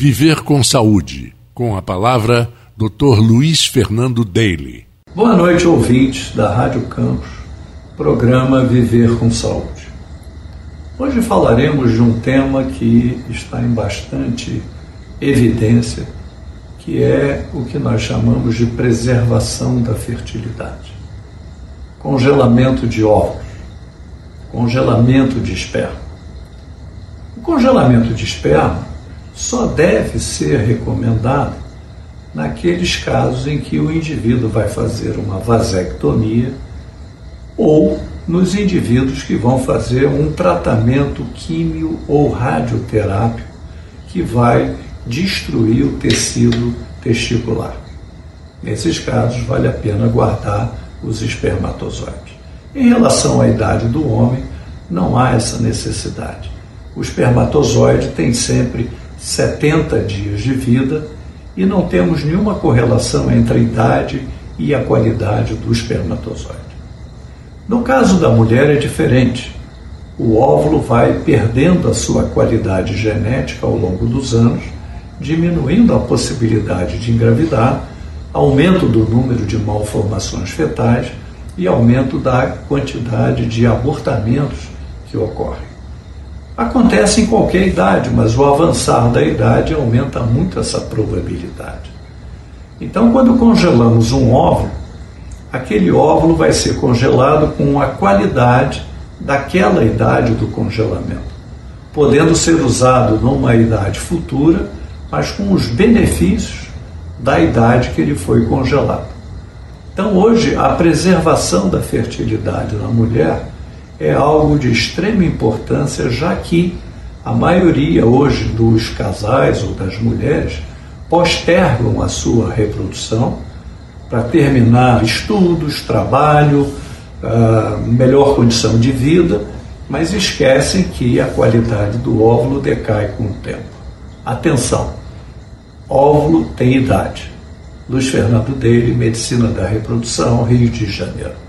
Viver com Saúde, com a palavra Dr. Luiz Fernando Daly. Boa noite, ouvintes da Rádio Campos, programa Viver com Saúde. Hoje falaremos de um tema que está em bastante evidência, que é o que nós chamamos de preservação da fertilidade. Congelamento de ovos, congelamento de esperma. O congelamento de esperma só deve ser recomendado naqueles casos em que o indivíduo vai fazer uma vasectomia ou nos indivíduos que vão fazer um tratamento químio ou radioterápico que vai destruir o tecido testicular. Nesses casos, vale a pena guardar os espermatozoides. Em relação à idade do homem, não há essa necessidade. O espermatozoide tem sempre 70 dias de vida e não temos nenhuma correlação entre a idade e a qualidade do espermatozoide. No caso da mulher é diferente. O óvulo vai perdendo a sua qualidade genética ao longo dos anos, diminuindo a possibilidade de engravidar, aumento do número de malformações fetais e aumento da quantidade de abortamentos que ocorrem. Acontece em qualquer idade, mas o avançar da idade aumenta muito essa probabilidade. Então, quando congelamos um óvulo, aquele óvulo vai ser congelado com a qualidade daquela idade do congelamento, podendo ser usado numa idade futura, mas com os benefícios da idade que ele foi congelado. Então, hoje, a preservação da fertilidade na mulher é algo de extrema importância, já que a maioria hoje dos casais ou das mulheres postergam a sua reprodução para terminar estudos, trabalho, uh, melhor condição de vida, mas esquecem que a qualidade do óvulo decai com o tempo. Atenção! Óvulo tem idade. Luiz Fernando Dele, Medicina da Reprodução, Rio de Janeiro.